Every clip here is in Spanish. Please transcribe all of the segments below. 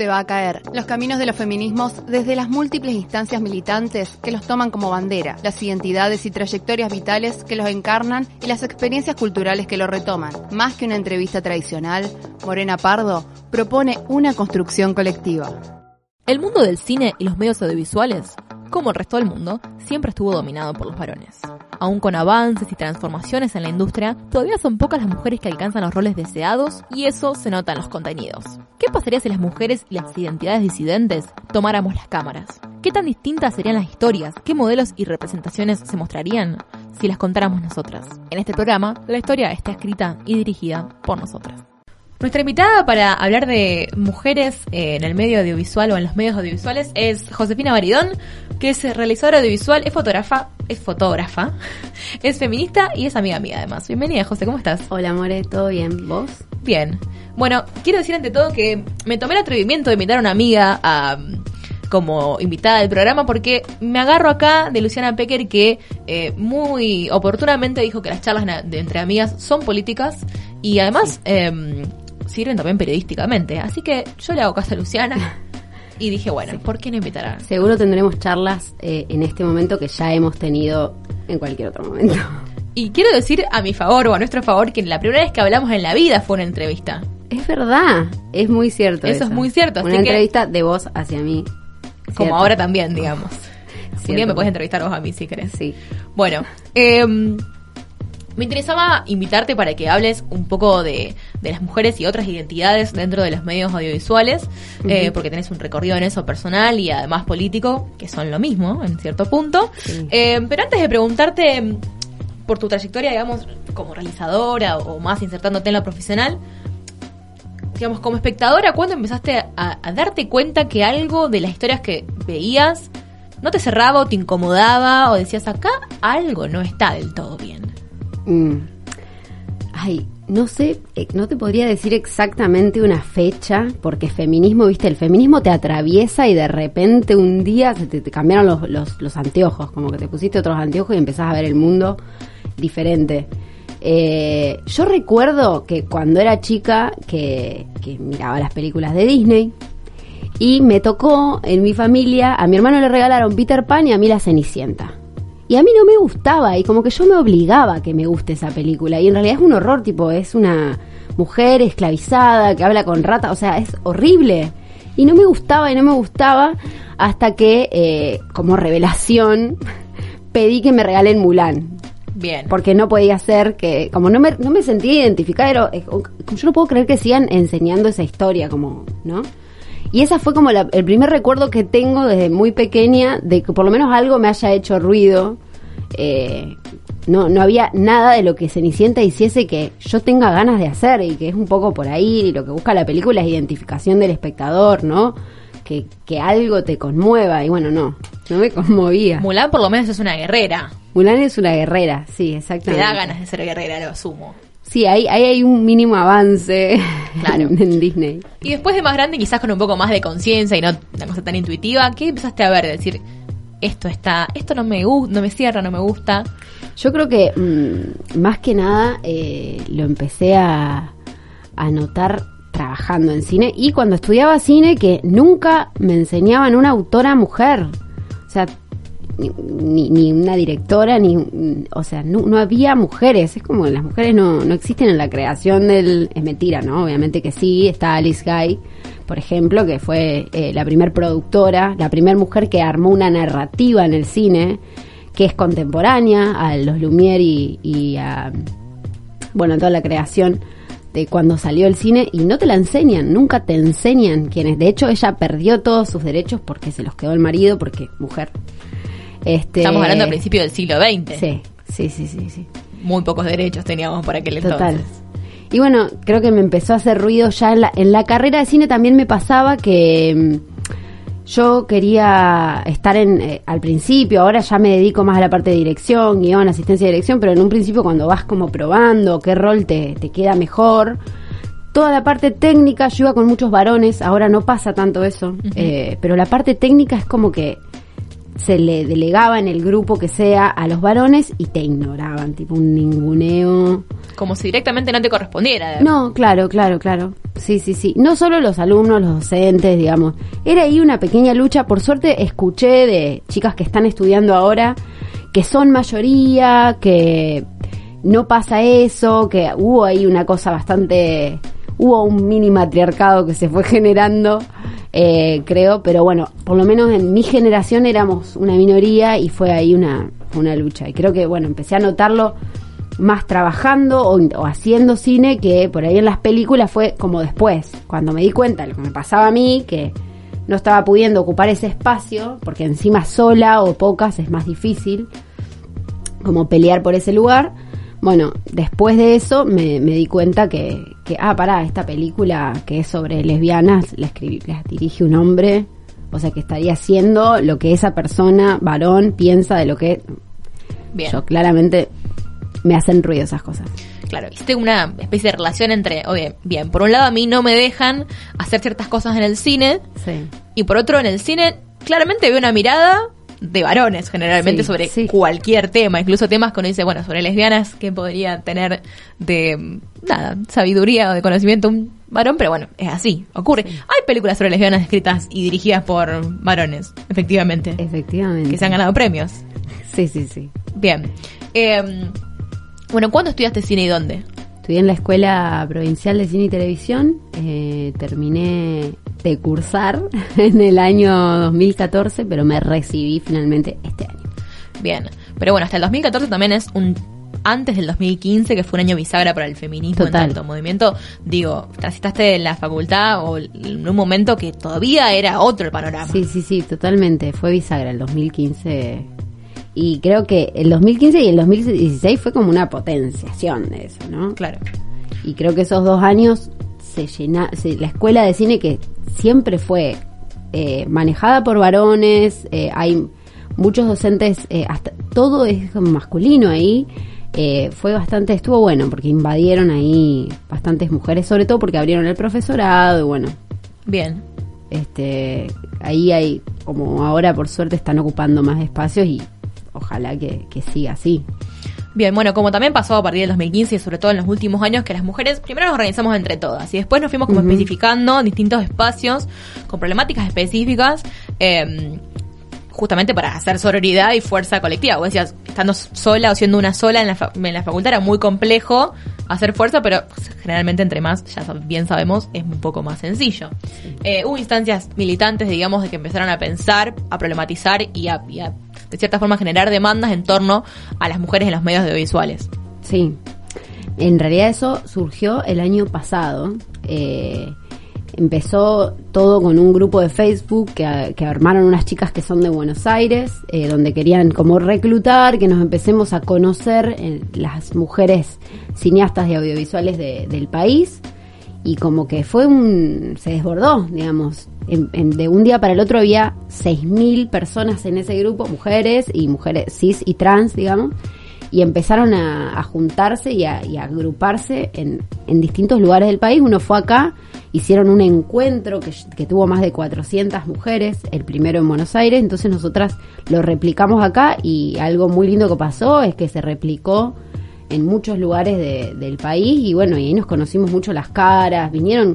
Se va a caer. Los caminos de los feminismos desde las múltiples instancias militantes que los toman como bandera, las identidades y trayectorias vitales que los encarnan y las experiencias culturales que lo retoman. Más que una entrevista tradicional, Morena Pardo propone una construcción colectiva. El mundo del cine y los medios audiovisuales, como el resto del mundo, siempre estuvo dominado por los varones. Aún con avances y transformaciones en la industria, todavía son pocas las mujeres que alcanzan los roles deseados y eso se nota en los contenidos. ¿Qué pasaría si las mujeres y las identidades disidentes tomáramos las cámaras? ¿Qué tan distintas serían las historias? ¿Qué modelos y representaciones se mostrarían si las contáramos nosotras? En este programa, la historia está escrita y dirigida por nosotras. Nuestra invitada para hablar de mujeres eh, en el medio audiovisual o en los medios audiovisuales es Josefina Baridón, que es realizadora audiovisual, es fotógrafa, es fotógrafa, es feminista y es amiga mía además. Bienvenida, José, ¿cómo estás? Hola, More, ¿todo bien? ¿Vos? Bien. Bueno, quiero decir ante todo que me tomé el atrevimiento de invitar a una amiga a como invitada del programa porque me agarro acá de Luciana Pecker que eh, muy oportunamente dijo que las charlas de entre amigas son políticas y además em, sirven también periodísticamente. Así que yo le hago caso a Luciana. Y dije, bueno, ¿por qué no invitar a...? Seguro tendremos charlas eh, en este momento que ya hemos tenido en cualquier otro momento. Y quiero decir a mi favor o a nuestro favor que la primera vez que hablamos en la vida fue una entrevista. Es verdad, es muy cierto. Eso, es muy cierto. Una entrevista de vos hacia mí. Como ahora también, digamos. Un día me puedes entrevistar vos a mí si querés. Sí. Bueno, eh, me interesaba invitarte para que hables un poco de, las mujeres y otras identidades dentro de los medios audiovisuales, eh, porque tenés un recorrido en eso personal y además político, que son lo mismo en cierto punto. Eh, pero antes de preguntarte mm, por tu trayectoria, digamos, como realizadora o más insertándote en lo profesional, digamos, como espectadora, ¿cuándo empezaste a, a darte cuenta que algo de las historias que veías no te cerraba o te incomodaba o decías acá algo no está del todo bien? Mm. Ay, no sé, eh, no te podría decir exactamente una fecha, porque feminismo, viste, el feminismo te atraviesa y de repente un día se te, cambiaron los, los, anteojos, como que te pusiste otros anteojos y empezás a ver el mundo diferente. Eh, yo recuerdo que cuando era chica, que, que miraba las películas de Disney, y me tocó en mi familia, a mi hermano le regalaron Peter Pan y a mí la Cenicienta. Y a mí no me gustaba y como que yo me obligaba a que me guste esa película. Y en realidad es un horror, tipo, es una mujer esclavizada que habla con rata, o sea, es horrible. Y no me gustaba y no me gustaba hasta que, eh, como revelación, pedí que me regalen Mulan. Bien. Porque no podía ser que, como no me, no me sentía identificada, yo no puedo creer que sigan enseñando esa historia, como, ¿no? Y esa fue como el primer recuerdo que tengo desde muy pequeña de que por lo menos algo me haya hecho ruido. Eh, no, no había nada de lo que Cenicienta hiciese que yo tenga ganas de hacer y que es un poco por ahí y lo que busca la película es identificación del espectador, ¿no? Que, que algo te conmueva y bueno, no, no me conmovía. Mulan por lo menos es una guerrera. Mulan es una guerrera, sí, exactamente. Me da ganas de ser guerrera, lo asumo. Sí, ahí, hay un mínimo avance claro. en, Disney. Y después de más grande, quizás con un poco más de conciencia y no una cosa tan intuitiva, ¿qué empezaste a ver? decir, esto está, esto no me gusta, no me cierra, no me gusta. Yo creo que mm, más que nada eh, lo empecé a, a notar trabajando en cine y cuando estudiaba cine que nunca me enseñaban una autora mujer. O sea, ni, ni, una directora, ni, o sea, no, había mujeres, es como las mujeres no, no existen en la creación del, es mentira, ¿no? Obviamente que sí, está Alice Guy, por ejemplo, que fue eh, la primer productora, la primera mujer que armó una narrativa en el cine, que es contemporánea a los Lumière y, a, bueno, toda la creación de cuando salió el cine y no te la enseñan, nunca te enseñan quiénes. De hecho, ella perdió todos sus derechos porque se los quedó el marido, porque mujer. Este, Estamos hablando al principio del siglo XX. Sí, sí, sí, sí, Muy pocos derechos teníamos para aquel Total. entonces. Y bueno, creo que me empezó a hacer ruido ya en la, en la carrera de cine también me pasaba que mm, yo quería estar en eh, al principio, ahora ya me dedico más a la parte de dirección, guion, asistencia de dirección, pero en un principio cuando vas como probando qué rol te, te queda mejor, toda la parte técnica, yo iba con muchos varones, ahora no pasa tanto eso, eh, pero la parte técnica es como que se le delegaba en el grupo que sea a los varones y te ignoraban, tipo un ninguneo. Como si directamente no te correspondiera. No, claro, claro, claro. Sí, sí, sí. No solo los alumnos, los docentes, digamos. Era ahí una pequeña lucha. Por suerte escuché de chicas que están estudiando ahora que son mayoría, que no pasa eso, que hubo ahí una cosa bastante hubo un mini matriarcado que se fue generando, eh, creo, pero bueno, por lo menos en mi generación éramos una minoría y fue ahí una, una lucha. Y creo que, bueno, empecé a notarlo más trabajando o, o, haciendo cine que por ahí en las películas fue como después, cuando me di cuenta de lo que me pasaba a mí, que no estaba pudiendo ocupar ese espacio, porque encima sola o pocas es más difícil como pelear por ese lugar bueno, después de eso me, me di cuenta que, que, ah, pará, esta película que es sobre lesbianas la, escribí, la dirige un hombre, o sea que estaría haciendo lo que esa persona, varón, piensa de lo que... Bien. Yo claramente me hacen ruido esas cosas. Claro, hiciste una especie de relación entre, oye, bien, por un lado a mí no me dejan hacer ciertas cosas en el cine, Sí. y por otro en el cine claramente veo una mirada de varones generalmente Sí, sobre sí. cualquier tema, incluso temas que uno dice, bueno, sobre lesbianas, que podría tener de, nada, sabiduría o de conocimiento un varón, pero bueno, es así, ocurre. Hay películas sobre lesbianas escritas y dirigidas por varones, efectivamente, Efectivamente. que se han ganado premios. Sí, sí, sí. Bien. Eh, bueno, ¿cuándo estudiaste cine y dónde? Estudié en la Escuela Provincial de Cine y Televisión. eh, terminé de cursar en el año 2014, pero me recibí finalmente este año. Bien. Pero bueno, hasta el 2014 también es un antes del 2015, que fue un año bisagra para el feminismo Total. en tanto movimiento. Digo, transitaste en la facultad o en un momento que todavía era otro el panorama. Sí, sí, sí, totalmente. Fue bisagra el 2015. Y creo que el 2015 y el 2016 fue como una potenciación de eso, ¿no? Claro. Y creo que esos dos años se llena, se- la escuela de cine que siempre fue eh, manejada por varones, eh, hay muchos docentes, eh, hasta todo es masculino ahí. eh, fue bastante, estuvo bueno porque invadieron ahí bastantes mujeres, sobre todo porque abrieron el profesorado y bueno, Bien. este ahí hay como ahora por suerte están ocupando más espacios y ojalá que, que siga así. Bien, bueno, como también pasó a partir del 2015 y sobre todo en los últimos años, que las mujeres primero nos organizamos entre todas y después nos fuimos como Ujú. especificando en distintos espacios con problemáticas específicas, eh, justamente para hacer sororidad y fuerza colectiva. Vos decías, estando sola o siendo una sola en la, fa- en la facultad era muy complejo hacer fuerza, pero generalmente entre más, ya bien sabemos, es un poco más sencillo. Eh, hubo instancias militantes, digamos, de que empezaron a pensar, a problematizar y a, y a, de cierta forma, generar demandas en torno a las mujeres en los medios audiovisuales. Sí, en realidad eso surgió el año pasado. Eh, empezó todo con un grupo de Facebook que, que armaron unas chicas que son de Buenos Aires, eh, donde querían como reclutar, que nos empecemos a conocer eh, las mujeres cineastas y audiovisuales de- del país. Y como que fue un... se desbordó, digamos. En- en- de un día para el otro había 6.000 personas en ese grupo, mujeres y mujeres cis y trans, digamos y empezaron a, a juntarse y a, agruparse en, en distintos lugares del país. Uno fue acá, hicieron un encuentro que, tuvo más de 400 mujeres, el primero en Buenos Aires, entonces nosotras lo replicamos acá y algo muy lindo que pasó es que se replicó en muchos lugares de- del país y bueno, y ahí nos conocimos mucho las caras, vinieron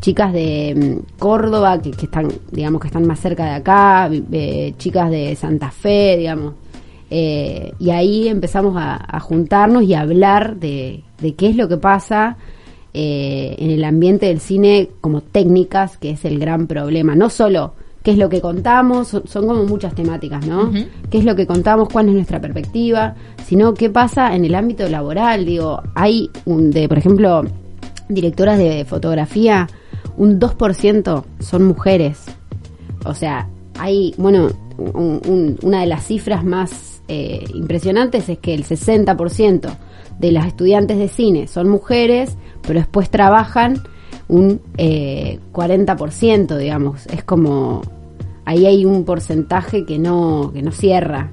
chicas de mm, Córdoba que, que están, digamos, que están más cerca de acá, eh, chicas de Santa Fe, digamos, eh, y ahí empezamos a, a juntarnos y a hablar de, de qué es lo que pasa eh, en el ambiente del cine como técnicas, que es el gran problema. No solo qué es lo que contamos, son, son como muchas temáticas, ¿no? ¿Qué es lo que contamos? ¿Cuál es nuestra perspectiva? Sino qué pasa en el ámbito laboral. Digo, hay un de, por ejemplo, directoras de fotografía, un 2% son mujeres. O sea, hay, bueno, un- un- una de las cifras más eh, impresionantes es que el 60% de las estudiantes de cine son mujeres, pero después trabajan un eh, 40%, digamos. Es como ahí hay un porcentaje que no que no cierra.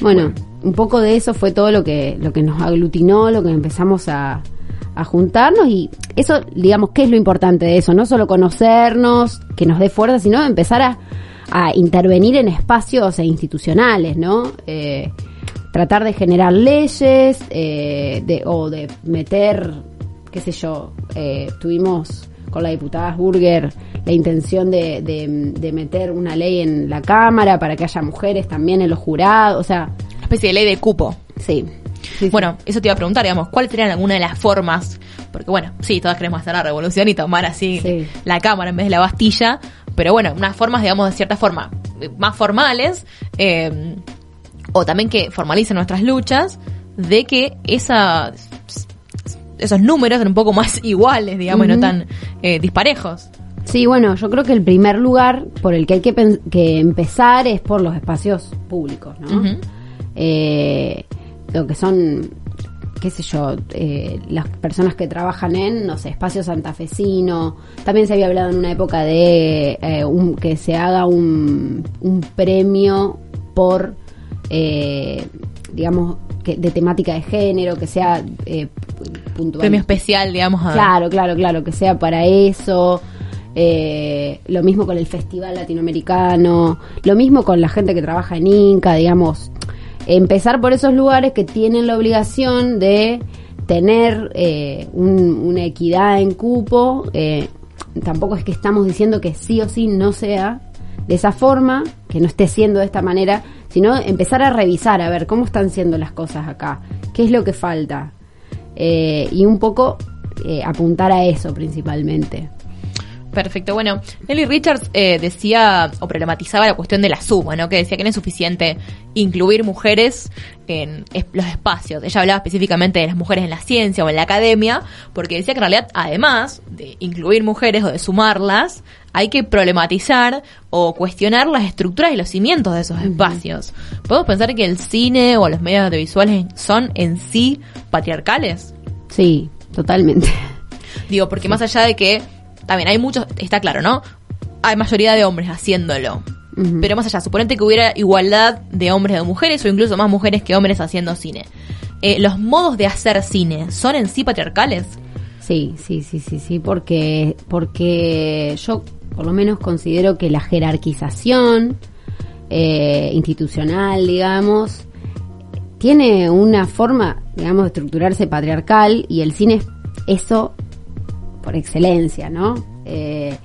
Bueno, un poco de eso fue todo lo que lo que nos aglutinó, lo que empezamos a, a juntarnos y eso, digamos, ¿qué es lo importante de eso? No solo conocernos, que nos dé fuerza, sino empezar a, a intervenir en espacios institucionales, ¿no? Eh, tratar de generar leyes eh, de, o de meter, qué sé yo, eh, tuvimos con la diputada Burger la intención de, de, de meter una ley en la Cámara para que haya mujeres también en los jurados, o sea, Una especie de ley de cupo. sí. Sí, sí. Bueno, eso te iba a preguntar, digamos, ¿cuáles serían algunas de las formas? Porque bueno, sí, todas queremos hacer la revolución y tomar así Sí. la cámara en vez de la Bastilla, pero bueno, unas formas, digamos, de cierta forma, eh, más formales, eh, o también que formalicen nuestras luchas, de que esa, esos números sean un poco más iguales, digamos, y no tan eh, disparejos. Sí, bueno, yo creo que el primer lugar por el que hay que, que empezar es por los espacios públicos, ¿no? Ujú. Eh, lo que son, qué sé yo, eh, las personas que trabajan en, no sé, espacio santafesino. También se había hablado en una época de eh, un- que se haga un, un premio por, eh, digamos, que, de temática de género, que sea eh, puntual. Premio especial, digamos, a... Claro, claro, claro, que sea para eso. Eh, lo mismo con el Festival Latinoamericano, lo mismo con la gente que trabaja en Inca, digamos. Empezar por esos lugares que tienen la obligación de tener eh, un- una equidad en cupo. eh, tampoco es que estamos diciendo que sí o sí no sea de esa forma, que no esté siendo de esta manera, sino empezar a revisar, a ver cómo están siendo las cosas acá, qué es lo que falta. Eh, y un poco eh, apuntar a eso principalmente. Perfecto. Bueno, Nelly Richards eh, decía o problematizaba la cuestión de la suma, ¿no? Que decía que no es suficiente incluir mujeres en es- los espacios. Ella hablaba específicamente de las mujeres en la ciencia o en la academia, porque decía que en realidad, además de incluir mujeres o de sumarlas, hay que problematizar o cuestionar las estructuras y los cimientos de esos espacios. ¿Podemos pensar que el cine o los medios audiovisuales son en sí patriarcales? Sí, totalmente. Digo, porque más allá de que también hay muchos, está claro, ¿no? Hay mayoría de hombres haciéndolo. Pero más allá, suponete que hubiera igualdad de hombres y de mujeres o incluso más mujeres que hombres haciendo cine. Eh, ¿Los modos de hacer cine son en sí patriarcales? Sí, sí, sí, sí, sí, porque, porque yo por lo menos considero que la jerarquización eh, institucional, digamos, tiene una forma, digamos, de estructurarse patriarcal y el cine es eso por excelencia, ¿no? Eh,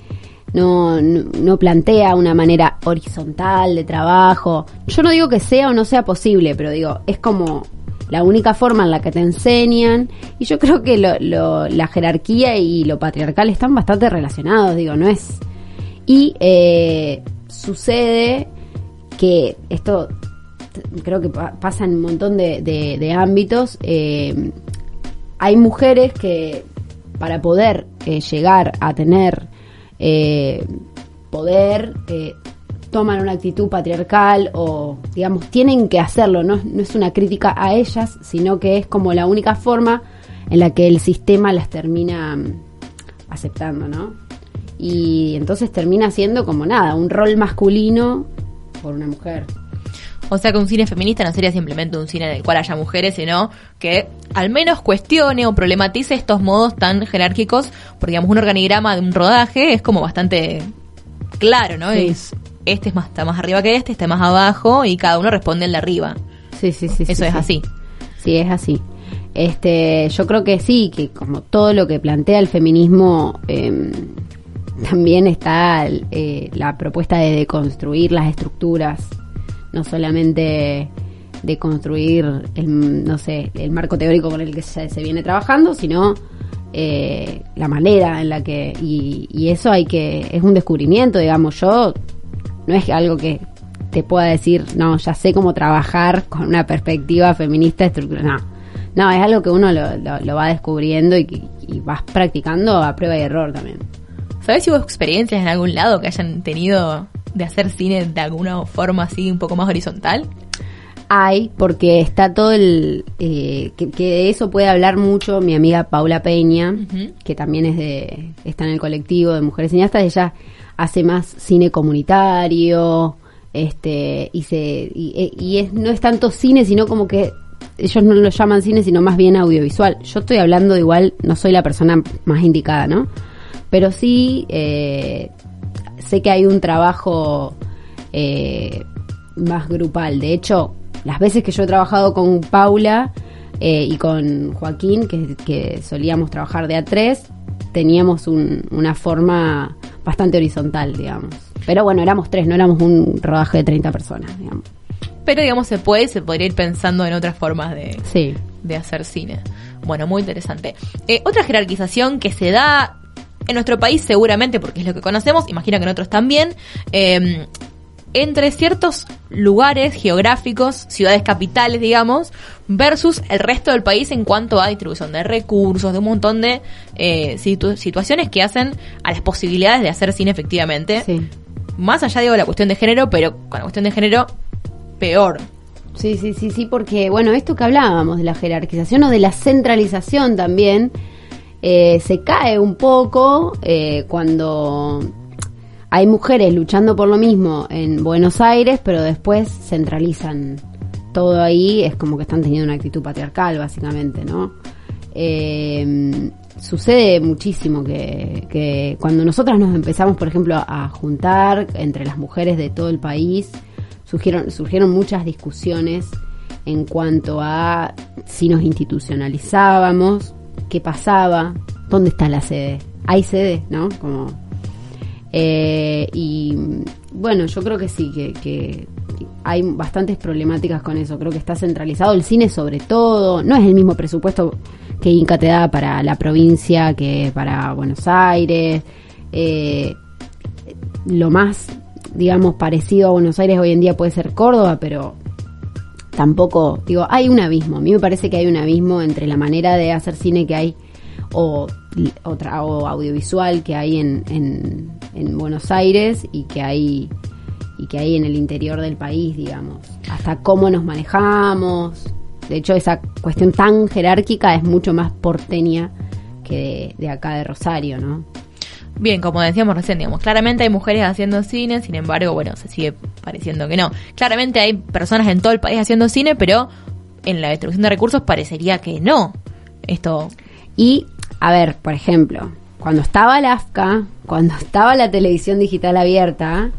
no, no, plantea una manera horizontal de trabajo. Yo no digo que sea o no sea posible, pero digo, es como la única forma en la que te enseñan. Y yo creo que la jerarquía y lo patriarcal están bastante relacionados, digo, no es. Y eh, sucede que esto creo que pa- pasa en un montón de ámbitos. eh, hay mujeres que para poder eh, llegar a tener eh, poder eh, toman una actitud patriarcal o digamos tienen que hacerlo no, no es una crítica a ellas sino que es como la única forma en la que el sistema las termina mm, aceptando no y entonces termina siendo como nada un rol masculino por una mujer O sea que un cine feminista no sería simplemente un cine en el cual haya mujeres, sino que al menos cuestione o problematice estos modos tan jerárquicos, porque digamos un organigrama de un rodaje es como bastante claro, ¿no? Sí. Es, este es más, está más arriba que este, este más abajo y cada uno responde el de arriba. sí sí sí Eso sí, es sí. así. Sí, es así. Este, yo creo que sí, que como todo lo que plantea el feminismo, eh, también está eh, la propuesta de deconstruir las estructuras, no solamente de construir el, no sé, el marco teórico con el que se, viene trabajando, sino eh, la manera en la que y, eso hay que es un descubrimiento, digamos. Yo no es algo que te pueda decir, no, ya sé cómo trabajar con una perspectiva feminista estructural. No, no, es algo que uno lo, lo- lo va descubriendo y, y vas practicando a prueba y error también. ¿Sabes si hubo experiencias en algún lado que hayan tenido de hacer cine de alguna forma así un poco más horizontal? Hay, porque está todo el... eh, que, que de eso puede hablar mucho mi amiga Paula Peña, que también es de está en el colectivo de mujeres cineastas. Ella hace más cine comunitario, este y se y, y es no es tanto cine, sino como que ellos no lo llaman cine, sino más bien audiovisual. Yo estoy hablando igual, no soy la persona más indicada, ¿no? Pero sí eh, sé que hay un trabajo eh, más grupal. De hecho, las veces que yo he trabajado con Paula eh, y con Joaquín, que, que solíamos trabajar de a tres, teníamos un- una forma bastante horizontal, digamos. Pero bueno, éramos tres, no éramos un rodaje de 30 personas, digamos. Pero digamos, se puede, se podría ir pensando en otras formas de, Sí. de hacer cine. Bueno, muy interesante. Eh, otra jerarquización que se da en nuestro país seguramente, porque es lo que conocemos, imagino que en otros también, eh, entre ciertos lugares geográficos, ciudades capitales, digamos, versus el resto del país en cuanto a distribución de recursos, de un montón de eh, situ- situaciones que hacen a las posibilidades de hacer cine efectivamente. Sí. Más allá, digo, de la cuestión de género, pero con la cuestión de género, peor. Sí, sí, sí, sí, porque, bueno, esto que hablábamos de la jerarquización o de la centralización también, eh, se cae un poco eh, cuando hay mujeres luchando por lo mismo en Buenos Aires, pero después centralizan todo ahí, es como que están teniendo una actitud patriarcal, básicamente, ¿no? Eh, sucede muchísimo que, que cuando nosotras nos empezamos, por ejemplo, a juntar entre las mujeres de todo el país, surgieron, surgieron muchas discusiones en cuanto a si nos institucionalizábamos, qué pasaba, dónde está la sede. Hay sede, ¿no? Como, eh, y bueno, yo creo que sí, que, hay bastantes problemáticas con eso. Creo que está centralizado el cine sobre todo. No es el mismo presupuesto que Inca te da para la provincia que para Buenos Aires. Eh, lo más, digamos, parecido a Buenos Aires hoy en día puede ser Córdoba, pero tampoco, digo, hay un abismo. A mí me parece que hay un abismo entre la manera de hacer cine que hay o, o audiovisual que hay en, en, en Buenos Aires y que hay y que hay en el interior del país, digamos. Hasta cómo nos manejamos. De hecho, esa cuestión tan jerárquica es mucho más porteña que de acá de Rosario, ¿no? Bien, como decíamos recién, digamos, claramente hay mujeres haciendo cine, sin embargo, bueno, se sigue pareciendo que no. Claramente hay personas en todo el país haciendo cine, pero en la distribución de recursos parecería que no. Esto, Y, a ver, por ejemplo, cuando estaba la AFCA, cuando estaba la televisión digital abierta,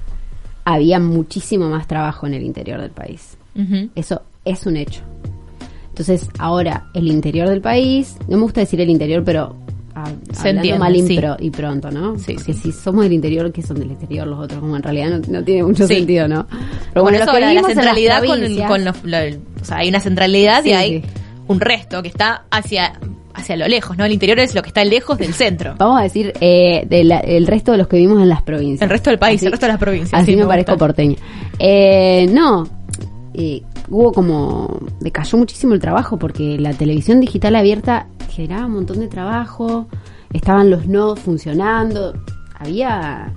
había muchísimo más trabajo en el interior del país. Eso es un hecho. Entonces, ahora, el interior del país, no me gusta decir el interior, pero ah, Se hablando entiende, mal y, sí. pro- y pronto, ¿no? Sí, Porque sí. si somos del interior, que son del exterior los otros? Como en realidad no, no tiene mucho sentido, ¿no? Pero bueno, eso los que de la las centralidad con, el- con los, lo- o sea, hay una centralidad y hay un resto que está hacia, hacia lo lejos, ¿no? El interior es lo que está lejos del centro. Vamos a decir, eh, del el resto de los que vivimos en las provincias. El resto del país, Así- el resto de las provincias. Así sí, me, me parezco porteña. Eh, no, eh, hubo como. decayó muchísimo el trabajo porque la televisión digital abierta generaba un montón de trabajo, estaban los nodos funcionando, había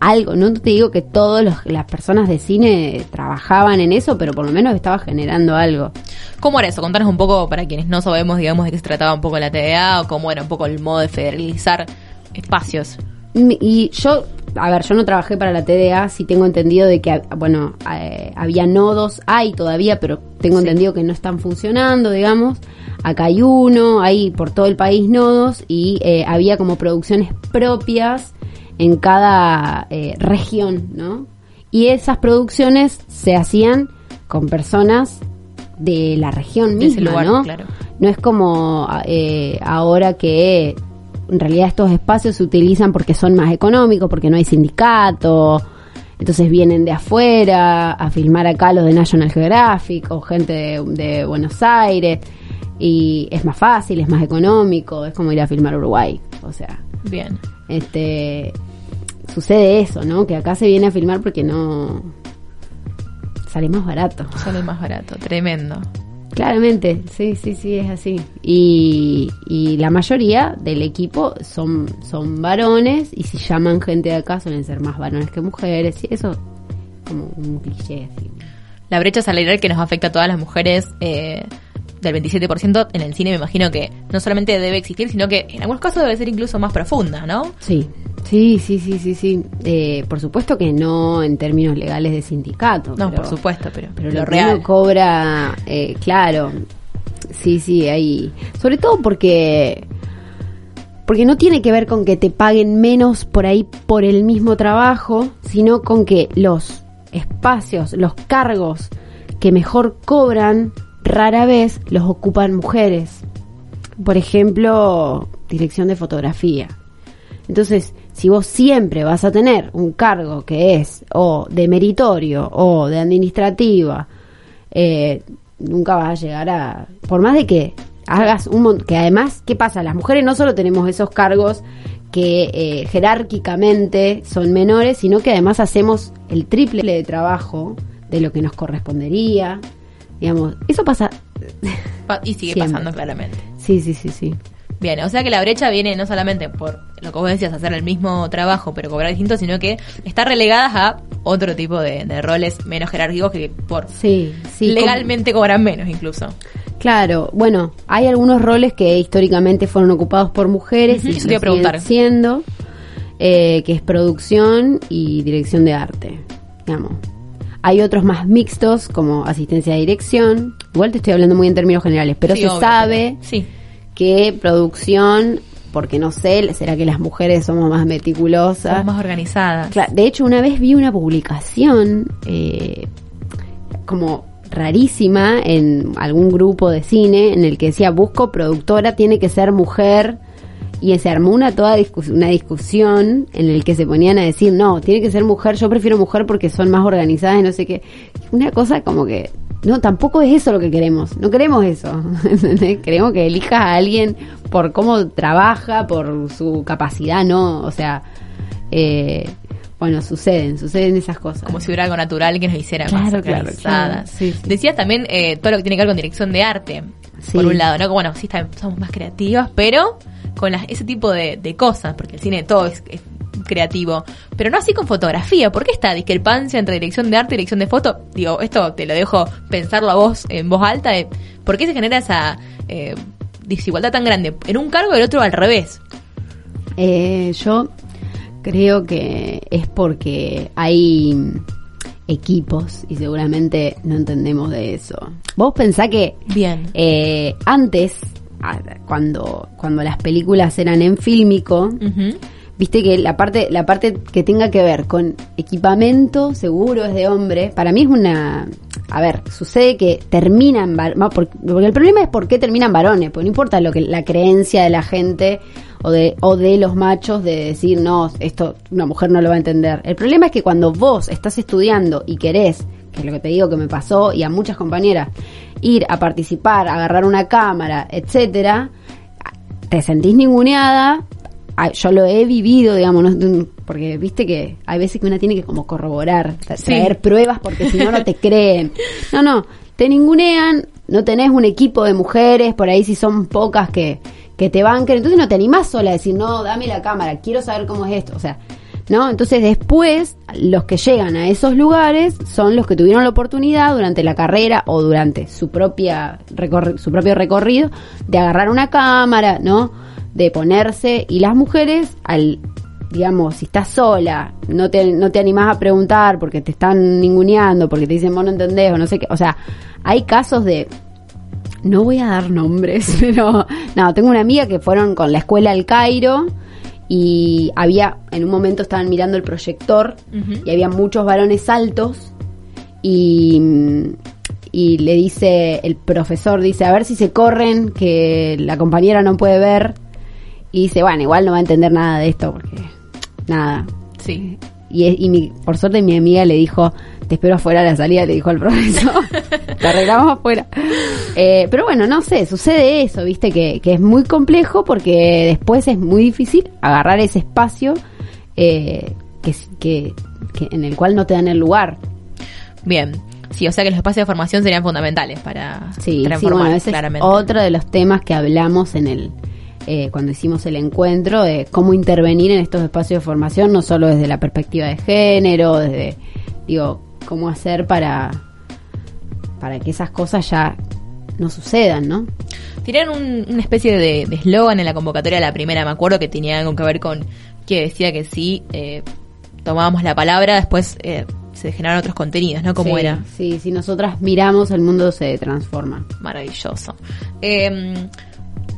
algo. No te digo que todas las personas de cine trabajaban en eso, pero por lo menos estaba generando algo. ¿Cómo era eso? Contanos un poco, para quienes no sabemos, digamos, de qué se trataba un poco la TDA o cómo era un poco el modo de federalizar espacios. Y yo, a ver, yo no trabajé para la TDA, sí tengo entendido de que, bueno, eh, había nodos, hay todavía, pero tengo Sí. entendido que no están funcionando, digamos. Acá hay uno, hay por todo el país nodos y eh, había como producciones propias en cada eh, región, ¿no? Y esas producciones se hacían con personas de la región De ese misma, lugar, ¿no? claro. No es como ahora que en realidad estos espacios se utilizan porque son más económicos, porque no hay sindicato, entonces vienen de afuera a filmar acá los de National Geographic o gente de, de Buenos Aires y es más fácil, es más económico, es como ir a filmar a Uruguay, o sea, Bien. este sucede eso, ¿no? Que acá se viene a filmar porque no sale más barato. Sale más barato. Tremendo. Claramente, sí, sí, sí, es así. Y, y la mayoría del equipo son, son varones y si llaman gente de acá suelen ser más varones que mujeres y eso como un cliché. así. la brecha salarial que nos afecta a todas las mujeres eh, del 27% en el cine me imagino que no solamente debe existir, sino que en algunos casos debe ser incluso más profunda, ¿no? Sí, sí, sí, sí, sí, sí. Eh, por supuesto que no en términos legales de sindicato. No, pero- por supuesto, pero, Pero lo real. cobra, eh, claro, sí, sí, hay, sobre todo porque, porque no tiene que ver con que te paguen menos por ahí por el mismo trabajo, sino con que los espacios, los cargos que mejor cobran, rara vez los ocupan mujeres. Por ejemplo, dirección de fotografía. Entonces, si vos siempre vas a tener un cargo que es o de meritorio o de administrativa, eh, nunca vas a llegar a... Por más de que hagas un mon- que además, ¿qué pasa? Las mujeres no solo tenemos esos cargos que eh, jerárquicamente son menores, sino que además hacemos el triple de trabajo de lo que nos correspondería. Digamos, eso pasa... Pa- Y sigue Siempre. pasando claramente. Sí, sí, sí, sí. Bien, o sea que la brecha viene no solamente por lo que vos decías, hacer el mismo trabajo pero cobrar distinto, sino que está relegada a otro tipo de, de roles menos jerárquicos que por Sí, sí. legalmente cobran menos incluso. Claro, bueno, hay algunos roles que históricamente fueron ocupados por mujeres y a preguntar. siguen siendo, eh, que es producción y dirección de arte, digamos. Hay otros más mixtos como asistencia de dirección. Igual te estoy hablando muy en términos generales, pero Sí, se obvio, sabe pero- sí. Que producción, porque no sé, será que las mujeres somos más meticulosas. Somos más organizadas. Cla- de hecho, una vez vi una publicación eh, como rarísima en algún grupo de cine en el que decía busco productora tiene que ser mujer y se armó una toda discus- una discusión en el que se ponían a decir no tiene que ser mujer yo prefiero mujer porque son más organizadas y no sé qué una cosa como que no tampoco es eso lo que queremos no queremos eso queremos que elijas a alguien por cómo trabaja por su capacidad no o sea eh, bueno suceden suceden esas cosas Como si hubiera algo natural que nos hiciera más Claro, claro, organizadas. claro. Sí, sí. Decías también eh, todo lo que tiene que ver con dirección de arte. Sí. Por un lado, ¿no? Bueno, sí, somos más creativas, pero con las- ese tipo de, de cosas, porque el cine todo es, es creativo, pero no así con fotografía. ¿Por qué esta discrepancia entre dirección de arte y dirección de foto? Digo, esto te lo dejo pensarlo a vos en voz alta. ¿Por qué se genera esa eh, desigualdad tan grande? En un cargo y el otro al revés. Eh, yo creo que es porque hay equipos y seguramente no entendemos de eso. Vos pensá que Bien. eh, antes, cuando, cuando las películas eran en fílmico. Viste que la parte, la parte que tenga que ver con equipamiento seguro es de hombre, para mí es una... A ver, sucede que terminan porque el problema es por qué terminan varones, porque no importa lo que la creencia de la gente o de, o de los machos de decir, no, esto una mujer no lo va a entender. El problema es que cuando vos estás estudiando y querés, que es lo que te digo que me pasó y a muchas compañeras, ir a participar, agarrar una cámara, etcétera, te sentís ninguneada. Ah, Yo lo he vivido, digamos, porque viste que hay veces que una tiene que como corroborar, Sí. traer pruebas porque si no, no te creen. No, no, te ningunean, no tenés un equipo de mujeres, por ahí si son pocas que, que te banquen, entonces no te animás sola a decir, no, dame la cámara, quiero saber cómo es esto, o sea, ¿no? Entonces después los que llegan a esos lugares son los que tuvieron la oportunidad durante la carrera o durante su propia su propio recorrido de agarrar una cámara, ¿no? De ponerse y las mujeres al digamos, si estás sola, no te, no te animás a preguntar porque te están ninguneando, porque te dicen vos no entendés o no sé qué, o sea, hay casos de no voy a dar nombres, pero no, tengo una amiga que fueron con la escuela al Cairo y había, en un momento estaban mirando el proyector y había muchos varones altos y, y le dice, el profesor dice, a ver si se corren, que la compañera no puede ver y dice, bueno, igual no va a entender nada de esto porque nada. Sí. Y, es- y mi, por suerte mi amiga le dijo, te espero afuera a la salida, le dijo al profesor. te arreglamos afuera. Eh, pero bueno, no sé, sucede eso, viste, que, que es muy complejo porque después es muy difícil agarrar ese espacio eh, que, que, que en el cual no te dan el lugar. Bien. Sí, o sea que los espacios de formación serían fundamentales para Sí, sí transformar bueno, ese claramente. es otro de los temas que hablamos en el eh, cuando hicimos el encuentro de cómo intervenir en estos espacios de formación, no solo desde la perspectiva de género, desde, digo, cómo hacer para para que esas cosas ya no sucedan, ¿no? Tiraron un- una especie de eslogan en la convocatoria de la primera, me acuerdo que tenía algo que ver con que decía que si eh, tomábamos la palabra, después eh, se generaron otros contenidos, ¿no? Como Sí, era. Sí, si nosotras miramos, el mundo se transforma. Maravilloso. Eh,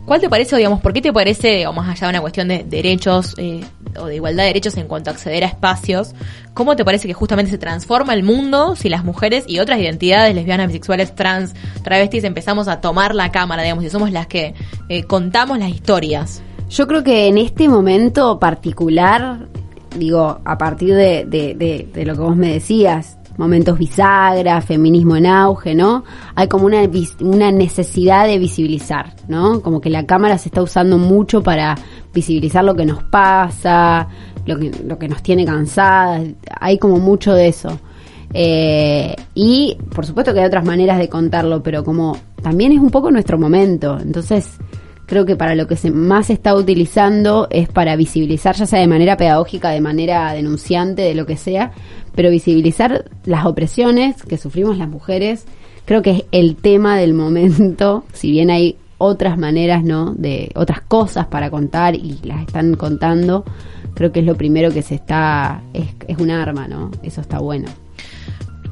¿Cuál te parece, digamos, por qué te parece, o más allá de una cuestión de derechos eh, o de igualdad de derechos en cuanto a acceder a espacios, cómo te parece que justamente se transforma el mundo si las mujeres y otras identidades lesbianas, bisexuales, trans, travestis empezamos a tomar la cámara, digamos, y somos las que eh, contamos las historias? Yo creo que en este momento particular, digo, a partir de lo que vos me decías, momentos bisagra, feminismo en auge, ¿no? Hay como una, una necesidad de visibilizar, ¿no? Como que la cámara se está usando mucho para visibilizar lo que nos pasa, lo que, lo que nos tiene cansadas, hay como mucho de eso. Eh, y por supuesto que hay otras maneras de contarlo, pero como también es un poco nuestro momento, entonces creo que para lo que se más se está utilizando es para visibilizar, ya sea de manera pedagógica, de manera denunciante, de lo que sea, pero visibilizar las opresiones que sufrimos las mujeres, creo que es el tema del momento, si bien hay otras maneras, ¿no? De otras cosas para contar y las están contando, creo que es lo primero que se está, es, es un arma, ¿no? Eso está bueno.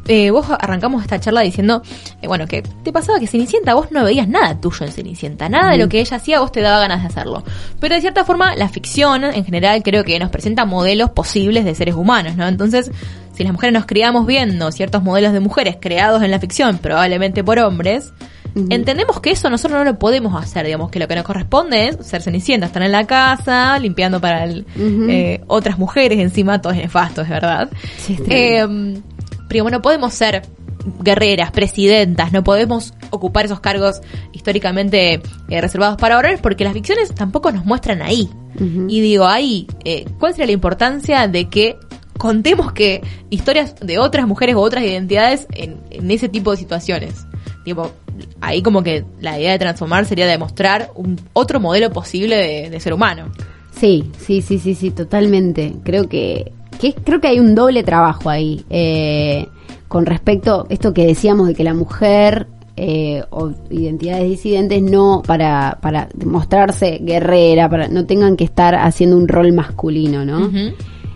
Eh, vos arrancamos esta charla diciendo, eh, bueno, que te pasaba que Cenicienta vos no veías nada tuyo en Cenicienta, nada de lo que ella hacía vos te daba ganas de hacerlo. Pero de cierta forma la ficción en general creo que nos presenta modelos posibles de seres humanos, ¿no? Entonces, si las mujeres nos criamos viendo ciertos modelos de mujeres creados en la ficción, probablemente por hombres, entendemos que eso nosotros no lo podemos hacer, digamos, que lo que nos corresponde es ser Cenicienta, estar en la casa, limpiando para el- eh, otras mujeres encima, todo es nefasto, es verdad. Sí. Eh, pero no podemos ser guerreras, presidentas, no podemos ocupar esos cargos históricamente eh, reservados para varones porque las ficciones tampoco nos muestran ahí. Y digo, ahí, eh, ¿cuál sería la importancia de que contemos que historias de otras mujeres o otras identidades en, en ese tipo de situaciones? Tipo, ahí como que la idea de transformar sería demostrar un otro modelo posible de, de ser humano. Sí, sí, sí, sí, sí, totalmente. Creo que, que creo que hay un doble trabajo ahí. Eh, con respecto a esto que decíamos de que la mujer eh, o identidades disidentes no para, para mostrarse guerrera, para no tengan que estar haciendo un rol masculino, ¿no?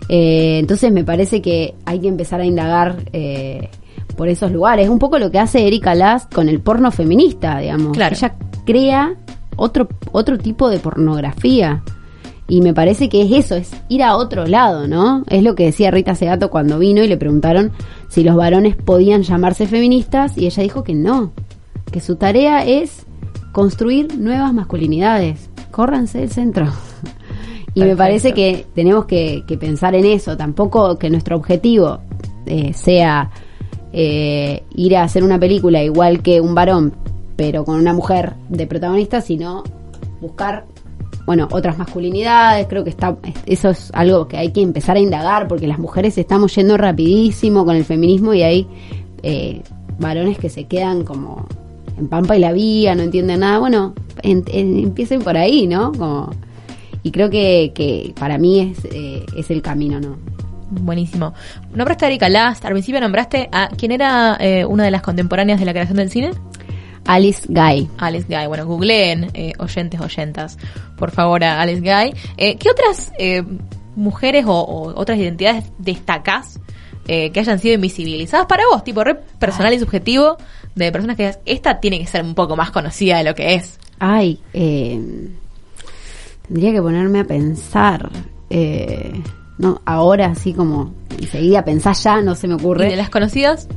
Eh, entonces me parece que hay que empezar a indagar eh, por esos lugares. Un poco lo que hace Erika Last con el porno feminista, digamos. Claro. Ella crea otro, otro tipo de pornografía. Y me parece que es eso, es ir a otro lado, ¿no? Es lo que decía Rita Segato cuando vino y le preguntaron si los varones podían llamarse feministas y ella dijo que no, que su tarea es construir nuevas masculinidades. Córranse del centro. Y me parece que tenemos que, que pensar en eso. Tampoco que nuestro objetivo eh, sea eh, ir a hacer una película igual que un varón, pero con una mujer de protagonista, sino buscar, bueno, otras masculinidades. Creo que está eso es algo que hay que empezar a indagar porque las mujeres estamos yendo rapidísimo con el feminismo y hay eh, varones que se quedan como en Pampa y la Vía, no entienden nada. Bueno, en- en- empiecen por ahí, ¿no? Como, y creo que, que para mí es, eh, es el camino, ¿no? Buenísimo. Nombraste a Erika Last, al principio nombraste a quién era eh, una de las contemporáneas de la creación del cine. Alice Guy. Alice Guy. Bueno, googleen, eh, oyentes, oyentas, por favor, a Alice Guy. Eh, ¿Qué otras eh, mujeres o, o otras identidades destacás eh, que hayan sido invisibilizadas para vos? Tipo, re personal y subjetivo, de personas que digas, esta tiene que ser un poco más conocida de lo que es. Ay, eh, tendría que ponerme a pensar. Eh, no, ahora así como enseguida pensar ya, no se me Y ocurre. de las conocidas,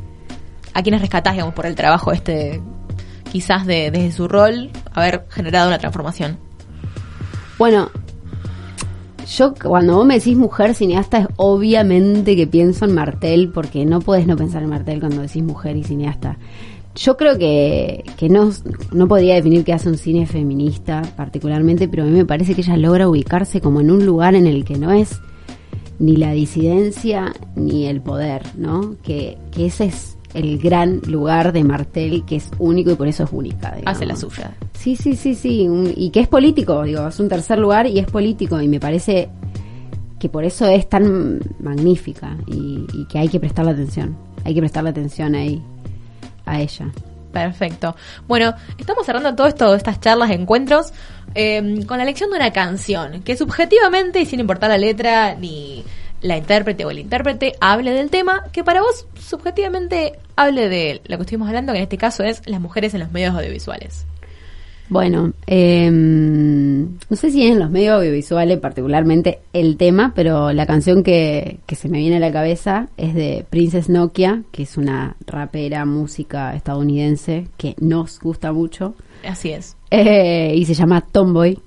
¿a quiénes rescatás, digamos, por el trabajo este, quizás de, desde su rol, haber generado una transformación? Bueno, yo cuando vos me decís mujer cineasta es obviamente que pienso en Martel, porque no podés no pensar en Martel cuando decís mujer y cineasta. Yo creo que, que no, no podría definir que hace un cine feminista particularmente, pero a mí me parece que ella logra ubicarse como en un lugar en el que no es ni la disidencia ni el poder, ¿no? Que, que ese es el gran lugar de Martel, que es único y por eso es única. Hace la digamos. suya. Sí, sí, sí, sí. un- y que es político, digo, es un tercer lugar y es político. Y me parece que por eso es tan magnífica y, y que hay que prestarle atención. Hay que prestarle atención ahí a ella. Perfecto. Bueno, estamos cerrando todo esto, estas charlas, encuentros, eh, con la elección de una canción que subjetivamente, y sin importar la letra ni la intérprete o el intérprete, hable del tema que para vos subjetivamente hable de lo que estuvimos hablando, que en este caso es las mujeres en los medios audiovisuales. Bueno, eh, no sé si en los medios audiovisuales particularmente el tema, pero la canción que, que se me viene a la cabeza es de Princess Nokia, que es una rapera, música estadounidense que nos gusta mucho. Así es. Eh, y se llama Tomboy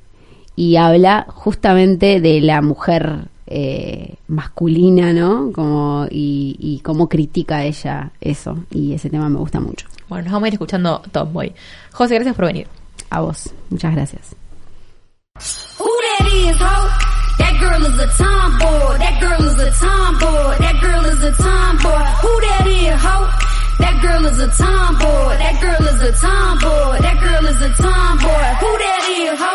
y habla justamente de la mujer eh, masculina, ¿no? Como, y, y cómo critica ella eso. Y ese tema me gusta mucho. Bueno, nos vamos a ir escuchando Tomboy. José, gracias por venir. A vos. Muchas gracias. Who that is, ho? That girl is a tomboy. That girl is a tomboy. That girl is a tomboy. Who that is, ho? That girl is a tomboy. That girl is a tomboy. That girl is a tomboy. Who that is, ho?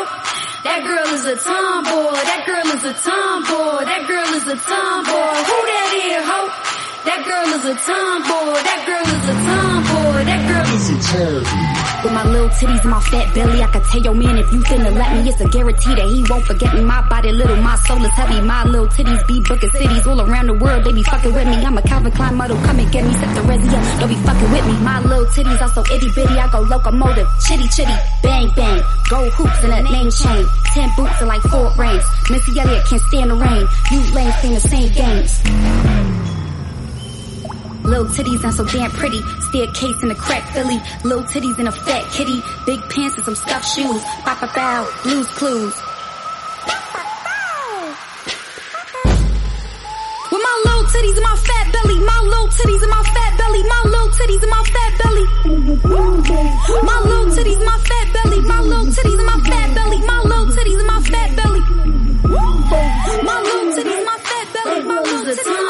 That girl is a tomboy. That girl is a tomboy. That girl is a tomboy. Who that is, ho? That girl is a tomboy. That girl is a tomboy. That girl is a tomboy. With my little titties and my fat belly, I can tell your man if you finna let me, it's a guarantee that he won't forget me. My body little, my soul is heavy. My little titties be booking cities all around the world. They be fucking with me. I'm a Calvin Klein model, come and get me. Set the resi up, don't be fucking with me. My little titties are so itty bitty, I go locomotive, chitty chitty, bang bang. Gold hoops and a name chain, ten boots and like four rings. Missy Elliott can't stand the rain. You lanes playing the same games. Little titties and so damn pretty. Staircase in a crack Philly. Little titties and a fat kitty. Big pants and some stuffed shoes. Bow bow. Blues clues. With my little titties and my fat belly. My little titties and my fat belly. My little titties and my fat belly. My little titties my fat belly. My little titties and my fat belly. My little titties and my fat belly. My little titties my fat belly. My little titties